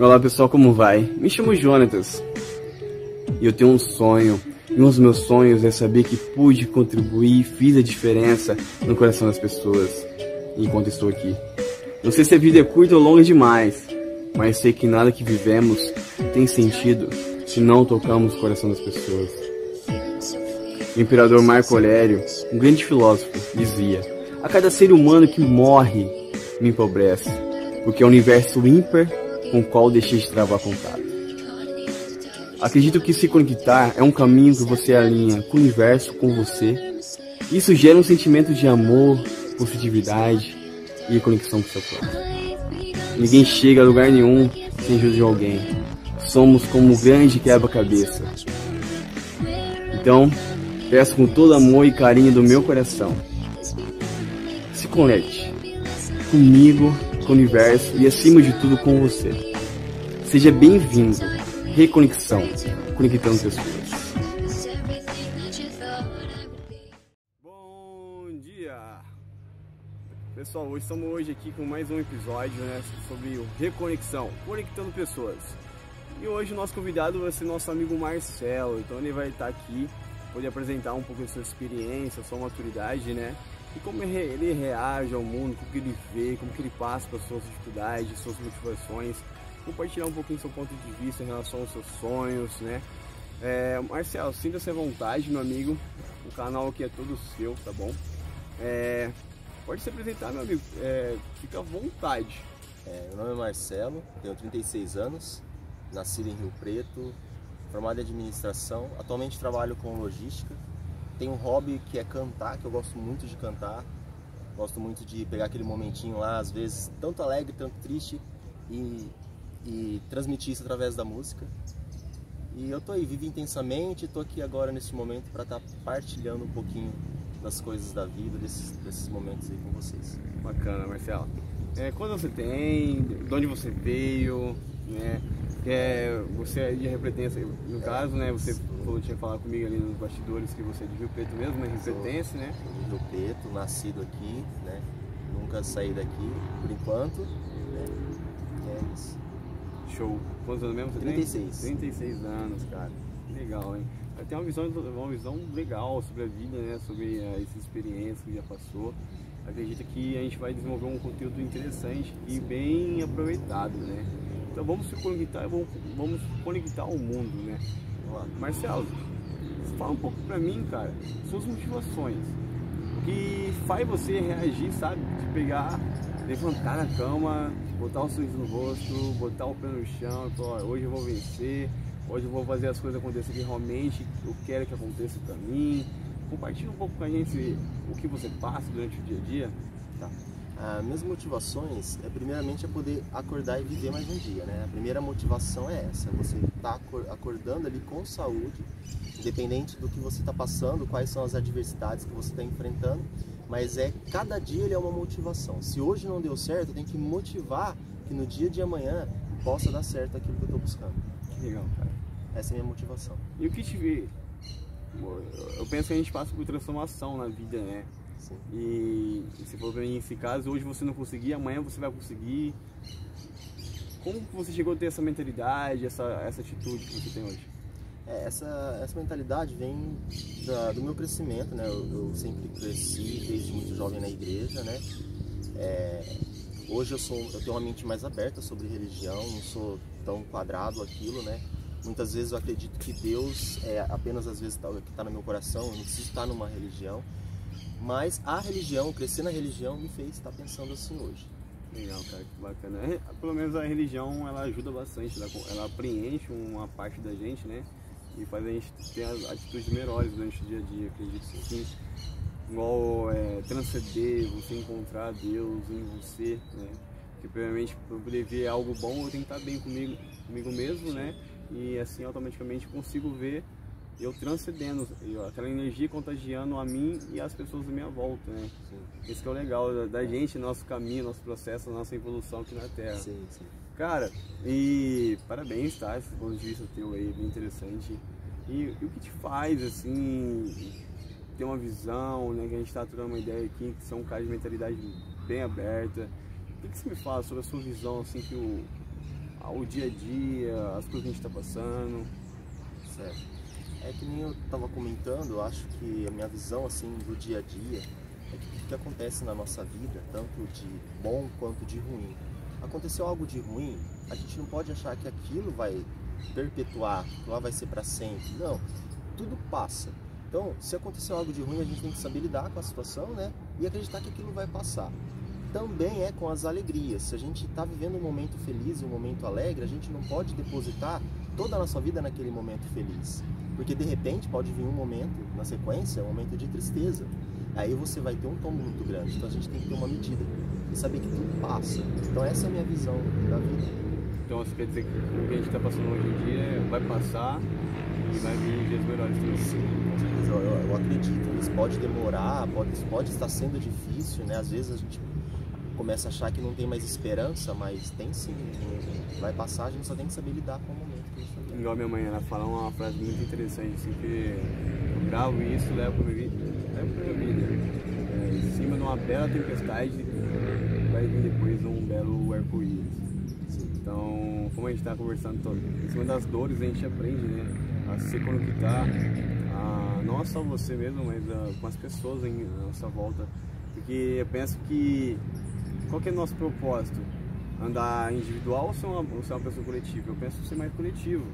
Olá pessoal, como vai? Me chamo Jonatas e eu tenho um sonho. E um dos meus sonhos é saber que pude contribuir fiz a diferença no coração das pessoas enquanto estou aqui. Não sei se a vida é curta ou longa demais, mas sei que nada que vivemos tem sentido se não tocamos o coração das pessoas. O imperador Marco Aurélio, um grande filósofo, dizia: A cada ser humano que morre me empobrece, porque é o universo ímpar com o qual deixei de travar contato. Acredito que se conectar é um caminho que você alinha com o universo, com você. Isso gera um sentimento de amor, positividade e conexão com o seu corpo. Ninguém chega a lugar nenhum sem ajuda de alguém. Somos como um grande quebra-cabeça. Então, peço com todo amor e carinho do meu coração. Se conecte comigo, com o universo e acima de tudo com você. Seja bem-vindo. Reconexão, conectando pessoas. Bom dia! Pessoal, hoje estamos hoje aqui com mais um episódio né, sobre o Reconexão, conectando pessoas. E hoje o nosso convidado vai ser nosso amigo Marcelo, então ele vai estar aqui, poder apresentar um pouco da sua experiência, sua maturidade, né? E como ele reage ao mundo, como que ele vê, como que ele passa pelas suas dificuldades, suas motivações, compartilhar um pouquinho seu ponto de vista em relação aos seus sonhos, né? É, Marcelo, sinta-se à vontade, meu amigo. O canal aqui é todo seu, tá bom? É, pode se apresentar, meu amigo. É, fica à vontade. É, meu nome é Marcelo, tenho 36 anos, nascido em Rio Preto, formado em administração. Atualmente trabalho com logística. Tenho um hobby que é cantar, que eu gosto muito de cantar. Gosto muito de pegar aquele momentinho lá, às vezes tanto alegre, tanto triste, e, e transmitir isso através da música. E eu tô aí, vivo intensamente, tô aqui agora nesse momento para estar tá partilhando um pouquinho das coisas da vida, desses, desses momentos aí com vocês. Bacana, Marcelo. É, quando você tem, de onde você veio, né? É, você é de Repetência, no caso, né? Você falou, tinha falado comigo ali nos bastidores que você é de Rio Preto mesmo, né? Repetência, né? Sou de Rio Preto, nascido aqui, né? Nunca saí daqui, por enquanto. Né? É isso. Show. Quantos anos mesmo você 36. tem? 36 anos, cara. Legal, hein? Tem uma visão, uma visão legal sobre a vida, né? Sobre uh, essas experiências que já passou. Acredito que a gente vai desenvolver um conteúdo interessante e bem aproveitado, né? Então vamos se conectar, vamos, vamos conectar o mundo, né? Marcelo, fala um pouco pra mim, cara, suas motivações. O que faz você reagir, sabe? De pegar, levantar na cama, botar um sorriso no rosto, botar o pé no chão falar, hoje eu vou vencer, hoje eu vou fazer as coisas acontecerem realmente eu quero que aconteça pra mim. Compartilha um pouco com a gente o que você passa durante o dia a dia. Tá. As minhas motivações é primeiramente é poder acordar e viver mais um dia, né? A primeira motivação é essa, você tá acordando ali com saúde, independente do que você está passando, quais são as adversidades que você está enfrentando, mas é cada dia ele é uma motivação. Se hoje não deu certo, eu tenho que motivar que no dia de amanhã possa dar certo aquilo que eu estou buscando. Que legal, cara. Essa é a minha motivação. E o que te eu penso que a gente passa por transformação na vida, né? Sim. E, e se for pra mim, esse caso, hoje você não conseguir, amanhã você vai conseguir. Como você chegou a ter essa mentalidade, essa, essa atitude que você tem hoje? É, essa, essa mentalidade vem da, do meu crescimento, né? Eu, eu, sempre cresci desde muito jovem na igreja, né? É, hoje eu, sou, eu tenho uma mente mais aberta sobre religião, não sou tão quadrado aquilo, né? Muitas vezes eu acredito que Deus é apenas às vezes tá, que está no meu coração, eu não preciso estar numa religião. Mas a religião, crescer na religião, me fez estar pensando assim hoje. Legal, cara, que bacana. É, pelo menos a religião ela ajuda bastante, ela, ela preenche uma parte da gente, né? E faz a gente ter atitudes melhores durante o dia a dia, acredito que sim. Igual é, transcender, você encontrar Deus em você, né? Porque primeiramente para poder ver algo bom eu tenho que estar bem comigo, comigo mesmo, né? E assim automaticamente consigo ver eu transcendendo, aquela energia contagiando a mim e as pessoas à minha volta, né? Sim. Isso que é o legal da, da, gente, nosso caminho, nosso processo, nossa evolução aqui na Terra. Sim, sim. Cara, e parabéns, tá? Esse ponto de vista teu aí, bem interessante. E, e, o que te faz, assim, ter uma visão, né? Que a gente tá trocando uma ideia aqui, que são um cara de mentalidade bem aberta. O que, que você me fala sobre a sua visão, assim, que o, ao dia a dia, as coisas que a gente está passando. Certo. É que nem eu estava comentando, eu acho que a minha visão assim do dia a dia é que o que acontece na nossa vida, tanto de bom quanto de ruim. Aconteceu algo de ruim, a gente não pode achar que aquilo vai perpetuar, que lá vai ser para sempre. Não, tudo passa. Então, se aconteceu algo de ruim, a gente tem que saber lidar com a situação, né? E acreditar que aquilo vai passar. Também é com as alegrias. Se a gente está vivendo um momento feliz, um momento alegre, a gente não pode depositar toda a nossa vida naquele momento feliz. Porque de repente pode vir um momento, na sequência, um momento de tristeza. Aí você vai ter um tombo muito grande. Então a gente tem que ter uma medida e saber que tudo passa. Então essa é a minha visão da vida. Então você quer dizer que o que a gente está passando hoje em dia vai passar e vai vir dias melhores também? Sim, com certeza. Eu, eu, eu acredito. Isso pode demorar, pode, pode estar sendo difícil, né? Às vezes a gente começa a achar que não tem mais esperança, mas tem sim. Vai passar, a gente só tem que saber lidar com o Igual minha mãe, ela fala uma frase muito interessante, assim, que eu gravo isso, levo para levo pra minha vida. É, em cima de uma bela tempestade, vai vir depois um belo arco-íris. Então, como a gente está conversando todo, em cima das dores a gente aprende, né? A se conectar, a, não só você mesmo, mas a, com as pessoas em nossa volta. Porque eu penso que qual que é o nosso propósito? Andar individual ou ser uma, ou ser uma pessoa coletiva? Eu penso ser mais coletivo.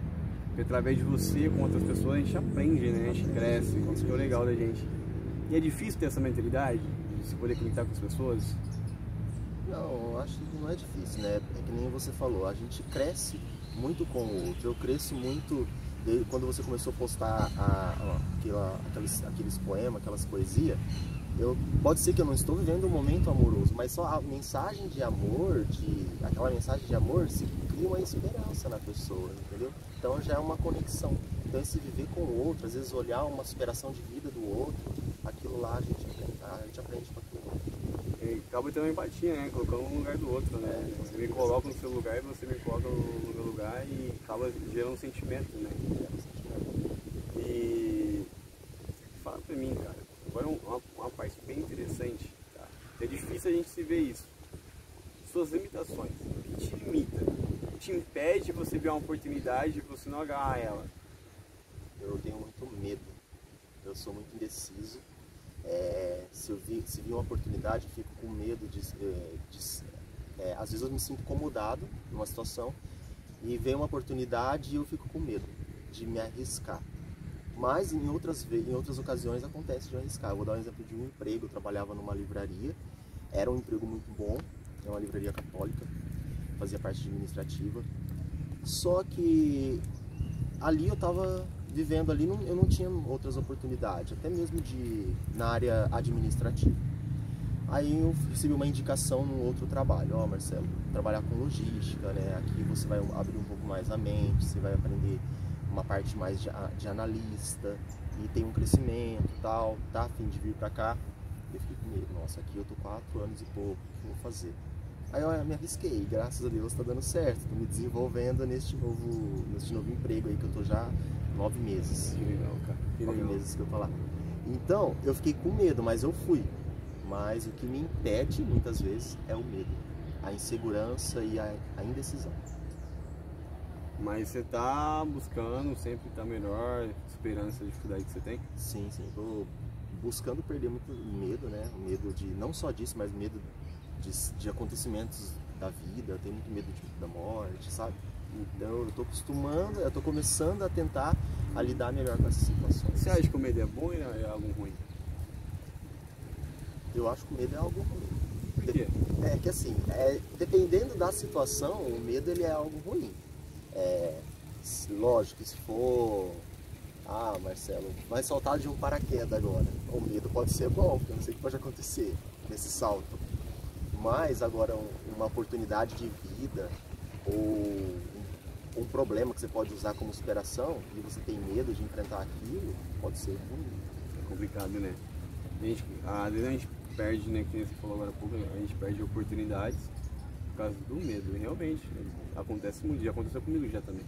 Porque através de você, com outras pessoas, a gente aprende, né? A gente cresce, isso que é o legal da gente. E é difícil ter essa mentalidade, de se poder conectar com as pessoas. Não, acho que não é difícil, né? É que nem você falou, a gente cresce muito com o outro. Eu cresço muito quando você começou a postar a, a, aquela, aqueles, aqueles poemas, aquelas poesias. Eu, pode ser que eu não estou vivendo um momento amoroso, mas só a mensagem de amor, de, aquela mensagem de amor, se cria uma esperança na pessoa, entendeu? Então já é uma conexão. Então esse viver com o outro, às vezes olhar uma superação de vida do outro, aquilo lá a gente aprende, a gente aprende com aquilo acaba tendo uma empatia, né? Colocando um no lugar do outro, né? Você me coloca no seu lugar e você me coloca no meu lugar e acaba gerando um sentimento, né? E fala pra mim, cara, agora uma, uma parte bem interessante, tá? É difícil a gente se ver isso. Suas limitações, o que te limita? Te impede de você ver uma oportunidade e você não agarrar ela? Eu tenho muito medo. Eu sou muito indeciso é, se eu vi, se vi uma oportunidade, eu fico com medo de, é, de é, às vezes eu me sinto incomodado numa situação e vem uma oportunidade e eu fico com medo de me arriscar. Mas em outras, em outras ocasiões acontece de arriscar. Eu vou dar um exemplo de um emprego. Eu trabalhava numa livraria, era um emprego muito bom, é uma livraria católica, fazia parte administrativa. Só que ali eu estava vivendo ali, não, eu não tinha outras oportunidades, até mesmo de na área administrativa. Aí eu recebi uma indicação num outro trabalho, ó oh, Marcelo, trabalhar com logística, né? Aqui você vai abrir um pouco mais a mente, você vai aprender uma parte mais de, de analista e tem um crescimento tal, tá a fim de vir para cá. Eu fiquei com medo, nossa, aqui eu tô quatro anos e pouco, o que eu vou fazer? Aí eu me arrisquei, graças a Deus está dando certo, tô me desenvolvendo neste novo, neste novo emprego aí que eu tô já nove meses. Que legal, cara. Que nove legal. meses que eu tô lá. Então, eu fiquei com medo, mas eu fui. Mas o que me impede muitas vezes é o medo, a insegurança e a, a indecisão. Mas você tá buscando sempre estar tá melhor, superando essa dificuldade que você tem? Sim, sim. Tô buscando perder muito medo, né? O medo de, não só disso, mas medo de, de acontecimentos da vida. Eu tenho muito medo de, da morte, sabe? Então eu estou acostumando, eu estou começando a tentar a lidar melhor com essas situações. Você acha que o medo é bom ou é algo ruim? Eu acho que o medo é algo ruim. Por quê? É que assim, é, dependendo da situação, o medo ele é algo ruim. É, lógico se for, ah, Marcelo, vai saltar de um paraquedas agora. O medo pode ser bom, porque eu não sei o que pode acontecer nesse salto. Mas agora uma oportunidade de vida ou um problema que você pode usar como superação e você tem medo de enfrentar aquilo, pode ser ruim. É complicado, né? A gente, às vezes a gente perde, né, que você falou agora há pouco, a gente perde oportunidades por causa do medo. Realmente, acontece muito, já aconteceu comigo já também.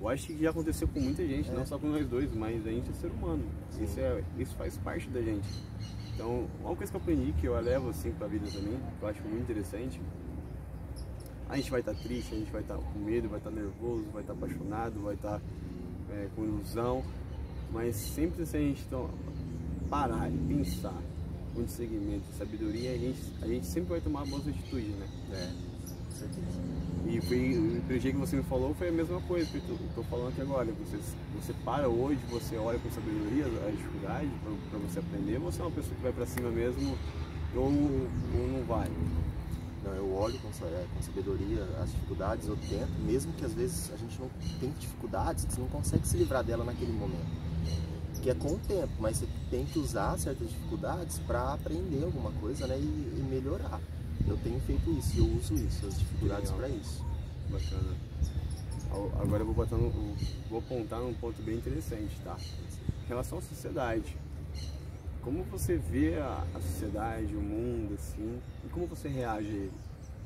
Eu acho que já aconteceu com muita gente, é. não só com nós dois, mas a gente é ser humano. Isso, é, isso faz parte da gente. Então, uma coisa que eu aprendi, que eu levo assim pra vida também, que eu acho muito interessante, A gente vai estar tá triste, a gente vai estar tá com medo, vai estar tá nervoso, vai estar tá apaixonado, vai estar tá, é, com ilusão, mas sempre se a gente parar e pensar com segmento sabedoria, a gente, a gente sempre vai tomar boas atitudes, né? É. E foi, o jeito que você me falou foi a mesma coisa que eu estou falando aqui agora. Você, você para hoje, você olha com sabedoria a dificuldade para você aprender, ou você é uma pessoa que vai para cima mesmo ou, ou não vai? Não, eu olho com, é, com, sabedoria as dificuldades, eu tento, mesmo que às vezes a gente não tem dificuldades, você não consegue se livrar dela naquele momento. Que é com o tempo, mas você tem que usar certas dificuldades para aprender alguma coisa né, e, e melhorar. Eu tenho feito isso, eu uso isso, as dificuldades para isso. Bacana. Agora eu vou, botar no, vou apontar num ponto bem interessante, tá? Em relação à sociedade. Como você vê a, a sociedade, o mundo, assim, e como você reage a ele?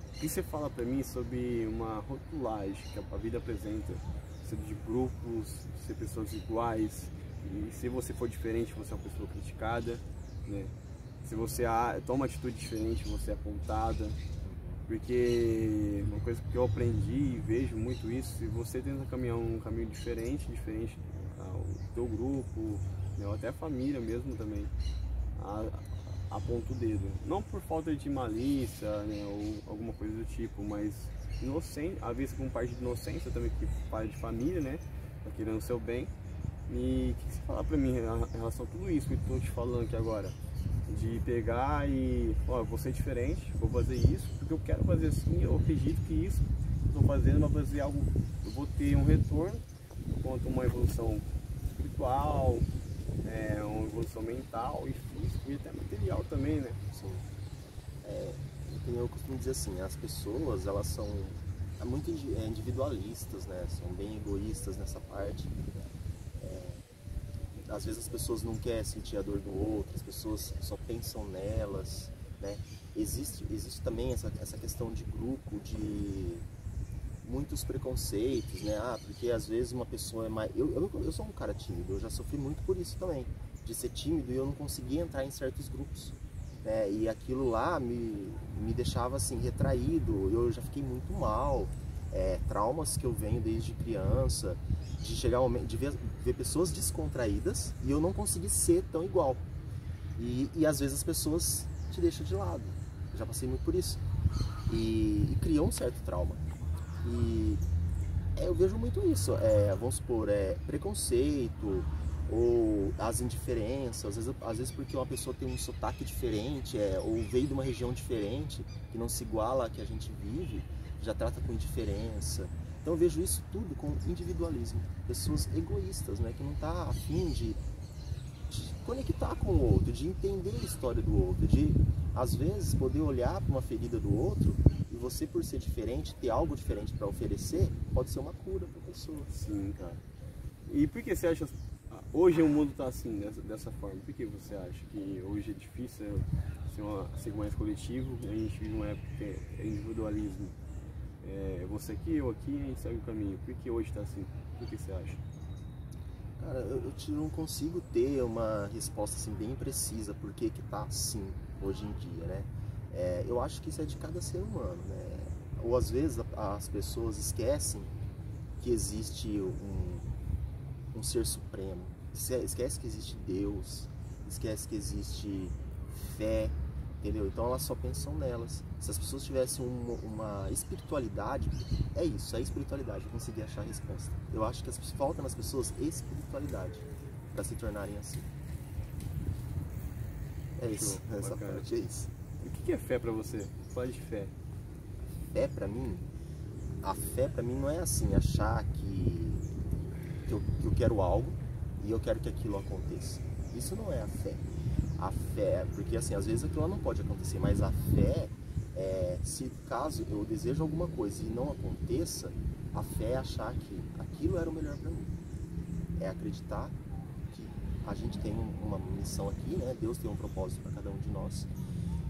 O que você fala para mim sobre uma rotulagem que a vida apresenta? Ser de grupos, ser pessoas iguais, e se você for diferente, você é uma pessoa criticada, né? Se você toma atitude diferente, você é apontada. Porque uma coisa que eu aprendi e vejo muito isso, se você tenta caminhar um caminho diferente, diferente do teu grupo, né, até a família mesmo também, aponta o dedo. Não por falta de malícia né, ou alguma coisa do tipo, mas inocente, às vezes com parte de inocência também, que faz de família, né? Tá querendo o seu bem. E o que, que você fala pra mim em relação a tudo isso que eu tô te falando aqui agora? De pegar e, ó, vou ser diferente, vou fazer isso, porque eu quero fazer assim, eu acredito que isso que estou fazendo vai fazer algo, eu vou ter um retorno quanto uma evolução espiritual, é, uma evolução mental e física e até material também, né? Sim. É, eu costumo dizer assim, as pessoas, elas são muito é, individualistas, né? São bem egoístas nessa parte às vezes as pessoas não querem sentir a dor do outro, as pessoas só pensam nelas, né? Existe, existe também essa, essa questão de grupo, de muitos preconceitos, né? Ah, porque às vezes uma pessoa é mais... Eu, eu, eu sou um cara tímido, eu já sofri muito por isso também, de ser tímido e eu não conseguia entrar em certos grupos. Né? E aquilo lá me, me deixava assim retraído, eu já fiquei muito mal, é, traumas que eu venho desde criança, de chegar de ver, ver, pessoas descontraídas e eu não conseguir ser tão igual. E, e às vezes as pessoas te deixam de lado. Eu já passei muito por isso. E, e criou um certo trauma. E é, eu vejo muito isso. É, vamos supor, é, preconceito ou as indiferenças, às vezes, às vezes porque uma pessoa tem um sotaque diferente, é, ou veio de uma região diferente, que não se iguala a que a gente vive, já trata com indiferença. Então eu vejo isso tudo com individualismo. Pessoas egoístas, né? que não tá afim de, de conectar com o outro, de entender a história do outro, de às vezes poder olhar para uma ferida do outro e você por ser diferente, ter algo diferente para oferecer, pode ser uma cura para a pessoa. Sim, cara. E por que você acha hoje o mundo está assim, dessa, dessa forma? Por que você acha que hoje é difícil ser, uma, ser mais coletivo? A gente vive uma época que é individualismo é, você aqui, eu aqui, a gente segue o caminho. Por que hoje está assim? O que você acha? Cara, eu, eu não consigo ter uma resposta assim bem precisa por que que tá assim hoje em dia, né? É, eu acho que isso é de cada ser humano, né? Ou às vezes as pessoas esquecem que existe um, um ser supremo, esquece que existe Deus, esquece que existe fé, entendeu? Então elas só pensam nelas. Se as pessoas tivessem uma, uma espiritualidade, é isso, é espiritualidade, eu consegui achar a resposta. Eu acho que as, falta nas pessoas espiritualidade para se tornarem assim. É isso, Show, essa bacana. parte é isso. E o que é fé para você? Fala de fé. Fé para mim, a fé para mim não é assim, achar que, que eu, que eu quero algo e eu quero que aquilo aconteça. Isso não é a fé a fé, porque assim, às vezes aquilo não pode acontecer, mas a fé, é, se caso eu desejo alguma coisa e não aconteça, a fé é achar que aquilo era o melhor para mim. É acreditar que a gente tem uma missão aqui, né? Deus tem um propósito para cada um de nós.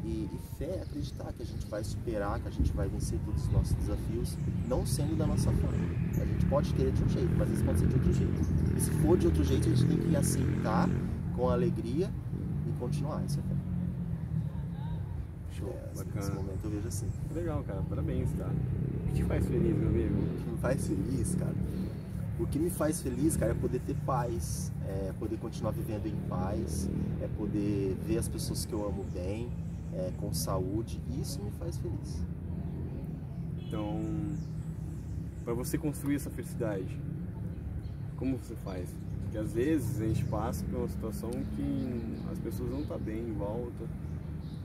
E, e, fé é acreditar que a gente vai superar, que a gente vai vencer todos os nossos desafios, não sendo da nossa forma. A gente pode querer de um jeito, mas isso pode ser de outro jeito. E se for de outro jeito, a gente tem que aceitar com alegria continuar essa fé. Show, é, bacana. Nesse momento eu vejo assim. Legal, cara, parabéns, tá? te faz feliz, meu amigo? O que me faz feliz, cara? O que me faz feliz, cara, é poder ter paz, é poder continuar vivendo em paz, é poder ver as pessoas que eu amo bem, é, com saúde. Isso me faz feliz. Então, para você construir essa felicidade, como você faz? Porque às vezes a gente passa por uma situação que as pessoas não estão tá bem em volta.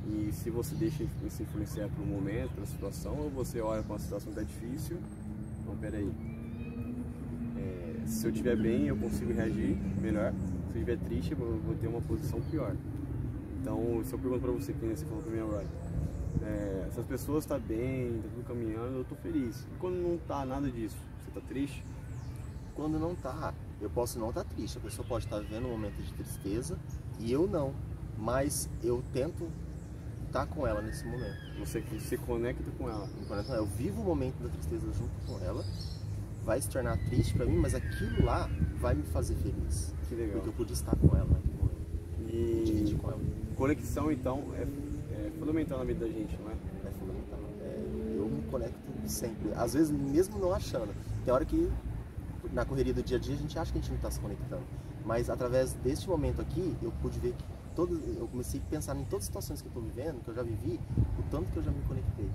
E se você deixa se influenciar um momento, pela situação, ou você olha para uma situação que está difícil, então peraí. É, se eu estiver bem, eu consigo reagir melhor. Se eu estiver triste, eu vou ter uma posição pior. Então, se eu pergunto para você, que você falou para mim agora, é, se as pessoas estão tá bem, está tudo caminhando, eu estou feliz. E quando não está nada disso, você está triste? Quando não está, eu posso não estar tá triste. A pessoa pode estar tá vivendo um momento de tristeza e eu não. Mas eu tento estar com ela nesse momento. Você se conecta com ela. Eu vivo o momento da tristeza junto com ela. Vai se tornar triste para mim, mas aquilo lá vai me fazer feliz. Que legal. Porque eu pude estar com ela naquele momento. E dividir com ela. Conexão, então, é, é, fundamental na vida da gente, não é? É fundamental. É, eu me conecto sempre. Às vezes, mesmo não achando. Tem hora que na correria do dia a dia a gente acha que a gente não está se conectando. Mas através deste momento aqui, eu pude ver que todo, eu comecei a pensar em todas as situações que eu estou vivendo, que eu já vivi, o tanto que eu já me conectei.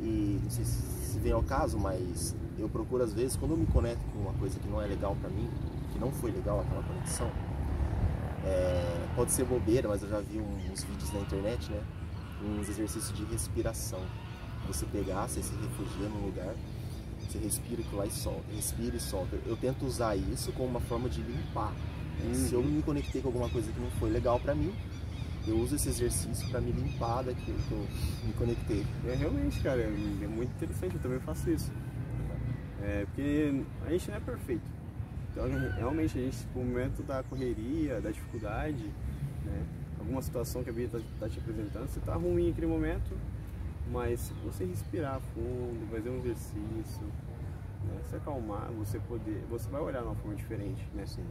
E não sei se vem ao caso, mas eu procuro às vezes, quando eu me conecto com uma coisa que não é legal para mim, que não foi legal aquela conexão, é, pode ser bobeira, mas eu já vi uns vídeos na internet, né? Uns exercícios de respiração. Você pegar, você se refugia num lugar você respira aquilo lá e solta, respira e solta. Eu tento usar isso como uma forma de limpar. Uhum. Se eu me conectei com alguma coisa que não foi legal para mim, eu uso esse exercício para me limpar daquilo que eu me conectei. É realmente, cara, é muito interessante, eu também faço isso. É, porque a gente não é perfeito. Então, realmente, a gente, no momento da correria, da dificuldade, né, alguma situação que a vida está tá te apresentando, você está ruim naquele momento, mas se você respirar fundo, fazer um exercício, né, se acalmar, você poder, você vai olhar de uma forma diferente, né? Sim.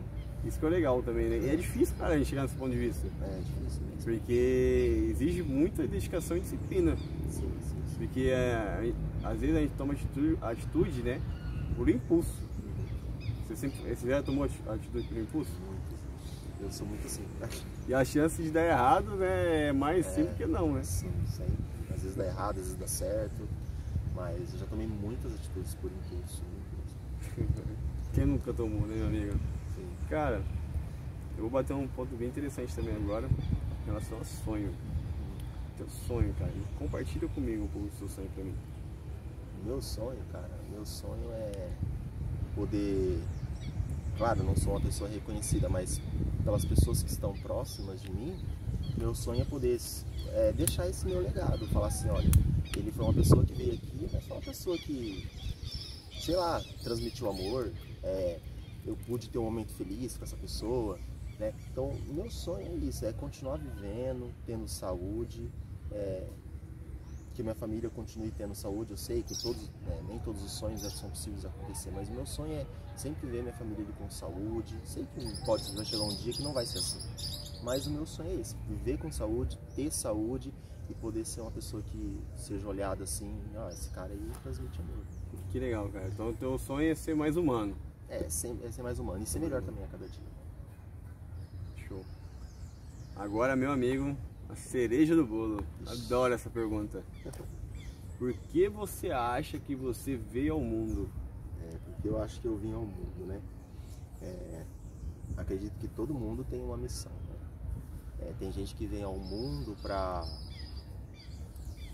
Isso que é legal também, né? E é difícil, cara, a gente chegar nesse ponto de vista. É, difícil mesmo. Porque exige muita dedicação e disciplina. Sim, sim, sim. Porque é, às vezes a gente toma atitude, atitude né? Por impulso. Você, sempre, você já tomou atitude por impulso? Muito. Eu sou muito assim. E a chance de dar errado, né, é mais é, simples que não, né? Sim, sempre às vezes dá errado, às vezes dá certo, mas eu já tomei muitas atitudes por impulso. Quem nunca tomou, né, meu amigo? Sim. Cara, eu vou bater um ponto bem interessante também agora em relação ao sonho. Teu sonho, cara. Compartilha comigo um pouco do seu sonho pra mim. Meu sonho, cara, meu sonho é poder. Claro, não sou uma pessoa reconhecida, mas pelas pessoas que estão próximas de mim, meu sonho é poder é, deixar esse meu legado, falar assim, olha, ele foi uma pessoa que veio aqui, mas foi uma pessoa que, sei lá, transmitiu amor, é, eu pude ter um momento feliz com essa pessoa, né? Então, meu sonho é isso, é continuar vivendo, tendo saúde, é, que minha família continue tendo saúde. Eu sei que todos, né, nem todos os sonhos são possíveis acontecer, mas o meu sonho é sempre ver minha família com saúde. Sei que pode vai chegar um dia que não vai ser assim, mas o meu sonho é esse: viver com saúde, ter saúde e poder ser uma pessoa que seja olhada assim, ah, esse cara aí transmite amor. Que legal, cara. Então o teu sonho é ser mais humano. É, ser, é ser mais humano e ser melhor também a cada dia. Show. Agora, meu amigo, a cereja do bolo. Adoro essa pergunta. Por que você acha que você veio ao mundo? É, porque eu acho que eu vim ao mundo, né? É, acredito que todo mundo tem uma missão. É, tem gente que vem ao mundo para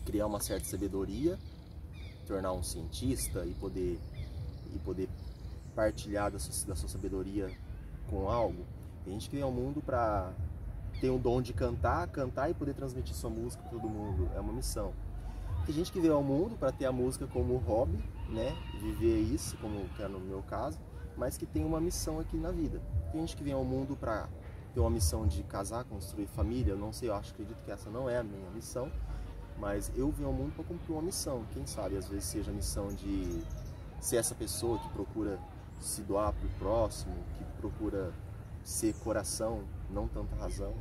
criar uma certa sabedoria, tornar um cientista e poder, e poder partilhar da sua, da sua sabedoria com algo. Tem gente que vem ao mundo para tem o dom de cantar, cantar e poder transmitir sua música para todo mundo. É uma missão. Tem gente que veio ao mundo para ter a música como hobby, né? Viver isso, como que é no meu caso, mas que tem uma missão aqui na vida. Tem gente que vem ao mundo para ter uma missão de casar, construir família. Eu não sei, eu acho, acredito que essa não é a minha missão, mas eu vim ao mundo para cumprir uma missão. Quem sabe às vezes seja a missão de ser essa pessoa que procura se doar para o próximo, que procura ser coração, não tanta razão.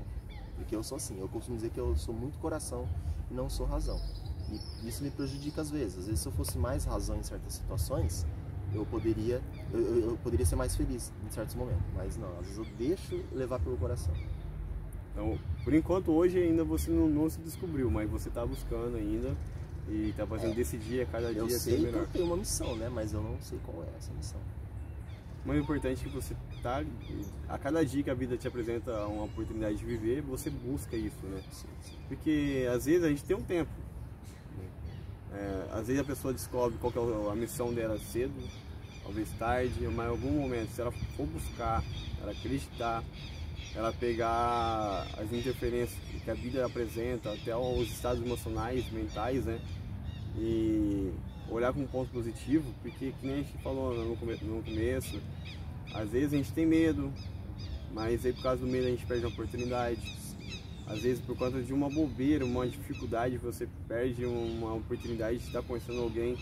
Porque eu sou assim, eu costumo dizer que eu sou muito coração e não sou razão. E isso me prejudica às vezes. Às vezes, se eu fosse mais razão em certas situações, eu poderia, eu, eu poderia ser mais feliz em certos momentos. Mas não, às vezes eu deixo levar pelo coração. Então, por enquanto, hoje ainda você não, não se descobriu, mas você está buscando ainda e está fazendo é, decidir a cada dia eu sei melhor. Eu tenho uma missão, né? Mas eu não sei qual é essa missão. Mas o importante é que você tá a cada dia que a vida te apresenta uma oportunidade de viver, você busca isso, né? Sim, sim. Porque às vezes a gente tem um tempo. É, às vezes a pessoa descobre qual é a missão dela cedo, talvez tarde, mas em algum momento, se ela for buscar, ela acreditar, ela pegar as interferências que a vida apresenta, até os estados emocionais, mentais, né? E olhar com um ponto positivo, porque que nem a gente falou no, no começo, às vezes a gente tem medo, mas aí por causa do medo a gente perde a oportunidade. Às vezes por conta de uma bobeira, uma dificuldade, você perde uma oportunidade de estar conhecendo alguém,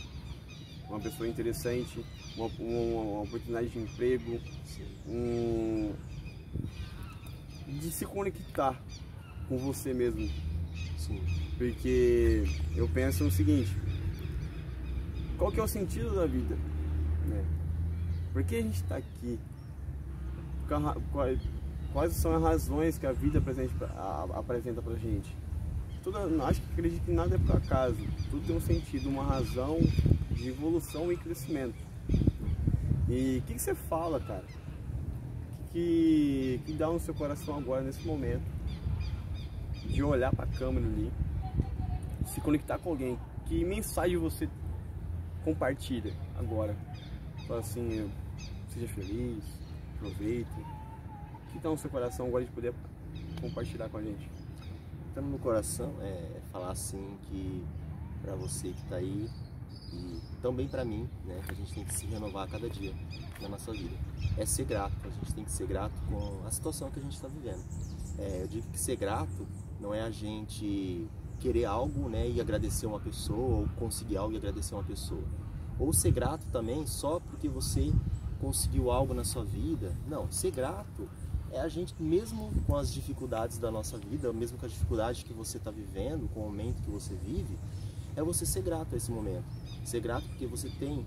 uma pessoa interessante, uma, uma, uma oportunidade de emprego, um, de se conectar com você mesmo. Sim. Porque eu penso no seguinte, qual que é o sentido da vida? Né? Por que a gente está aqui? Quais são as razões que a vida apresenta para a gente? Tudo, acho que acredito que nada é por acaso. Tudo tem um sentido, uma razão de evolução e crescimento. E o que, que, você fala, cara? Que, que dá no seu coração agora, nesse momento? De olhar para a câmera ali, se conectar com alguém. Que mensagem você compartilha agora. Fala assim, seja feliz, aproveite. Que está no seu coração agora de poder compartilhar com a gente? Está no coração é falar assim que para você que está aí e também para mim, né, que a gente tem que se renovar a cada dia na nossa vida. É ser grato, a gente tem que ser grato com a situação que a gente está vivendo. É, eu digo que ser grato não é a gente querer algo né, e agradecer uma pessoa, ou conseguir algo e agradecer uma pessoa. Ou ser grato também só porque você conseguiu algo na sua vida. Não, ser grato é a gente, mesmo com as dificuldades da nossa vida, mesmo com as dificuldades que você está vivendo, com o momento que você vive, é você ser grato a esse momento. Ser grato porque você tem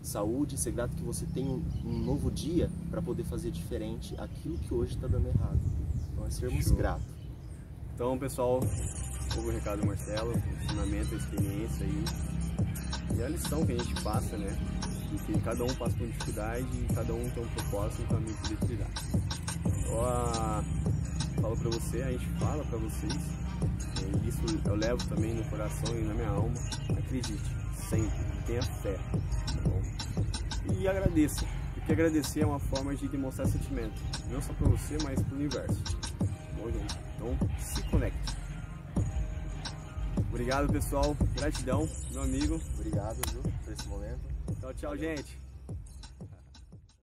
saúde, ser grato que você tem um, um novo dia para poder fazer diferente aquilo que hoje está dando errado. Então é sermos Show. gratos. Então, pessoal, o recado do Marcelo, o ensinamento, a experiência aí. E a lição que a gente passa, né? Que cada um passa por dificuldade e cada um tem um propósito, um caminho utilidade. Então, a... falo pra você, a gente fala pra vocês, e isso eu levo também no coração e na minha alma. Acredite, sempre, tenha fé, tá bom? E agradeça, porque agradecer é uma forma de demonstrar sentimento, não só pra você, mas pro universo. Tá bom, gente? Então, se conecte. Obrigado, pessoal. Gratidão, meu amigo. Obrigado, viu, por esse momento. Tchau, tchau, gente.